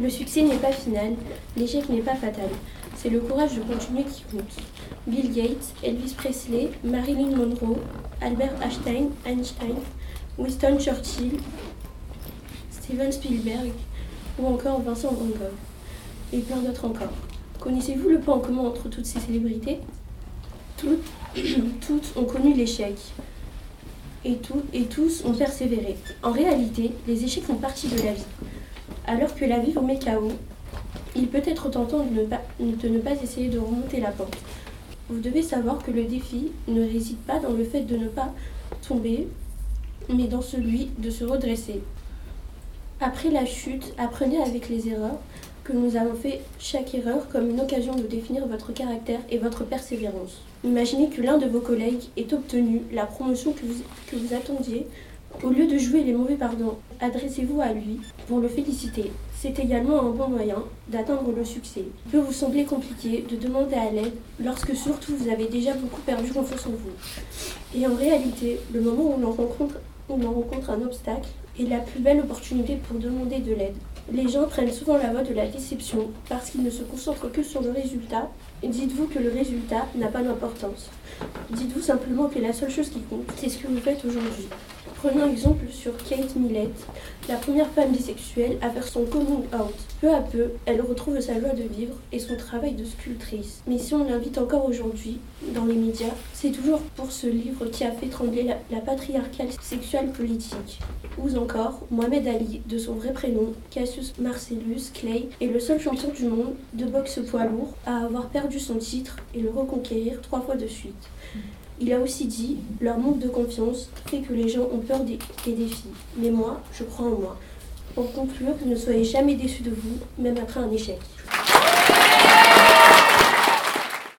Le succès n'est pas final, l'échec n'est pas fatal. C'est le courage de continuer qui compte. Bill Gates, Elvis Presley, Marilyn Monroe, Albert Einstein, Winston Churchill, Steven Spielberg ou encore Vincent Van Gogh et plein d'autres encore. Connaissez-vous le point en commun entre toutes ces célébrités? Toutes, ont connu l'échec et tous ont persévéré. En réalité, les échecs font partie de la vie. Alors que la vie vous met KO, il peut être tentant de ne, pas, essayer de remonter la pente. Vous devez savoir que le défi ne réside pas dans le fait de ne pas tomber, mais dans celui de se redresser. Après la chute, apprenez avec les erreurs que nous avons fait chaque erreur comme une occasion de définir votre caractère et votre persévérance. Imaginez que l'un de vos collègues ait obtenu la promotion que vous attendiez. Au lieu de jouer les mauvais pardons, adressez-vous à lui pour le féliciter. C'est également un bon moyen d'atteindre le succès. Il peut vous sembler compliqué de demander à l'aide lorsque surtout vous avez déjà beaucoup perdu confiance en vous. Et en réalité, le moment où l'on rencontre, rencontre un obstacle est la plus belle opportunité pour demander de l'aide. Les gens prennent souvent la voie de la déception parce qu'ils ne se concentrent que sur le résultat. Dites-vous que le résultat n'a pas d'importance. Dites-vous simplement que la seule chose qui compte, c'est ce que vous faites aujourd'hui. Prenons exemple sur Kate Millett, la première femme bisexuelle à faire son coming out. Peu à peu, elle retrouve sa joie de vivre et son travail de sculptrice. Mais si on l'invite encore aujourd'hui dans les médias, c'est toujours pour ce livre qui a fait trembler la, patriarcale sexuelle politique. Ou encore, Mohamed Ali, de son vrai prénom, Cassius Marcellus Clay, est le seul champion du monde de boxe poids lourd à avoir perdu son titre et le reconquérir trois fois de suite. Il a aussi dit Leur manque de confiance fait que les gens ont peur des, défis. Mais moi, je crois en moi. Pour conclure, ne soyez jamais déçus de vous, même après un échec.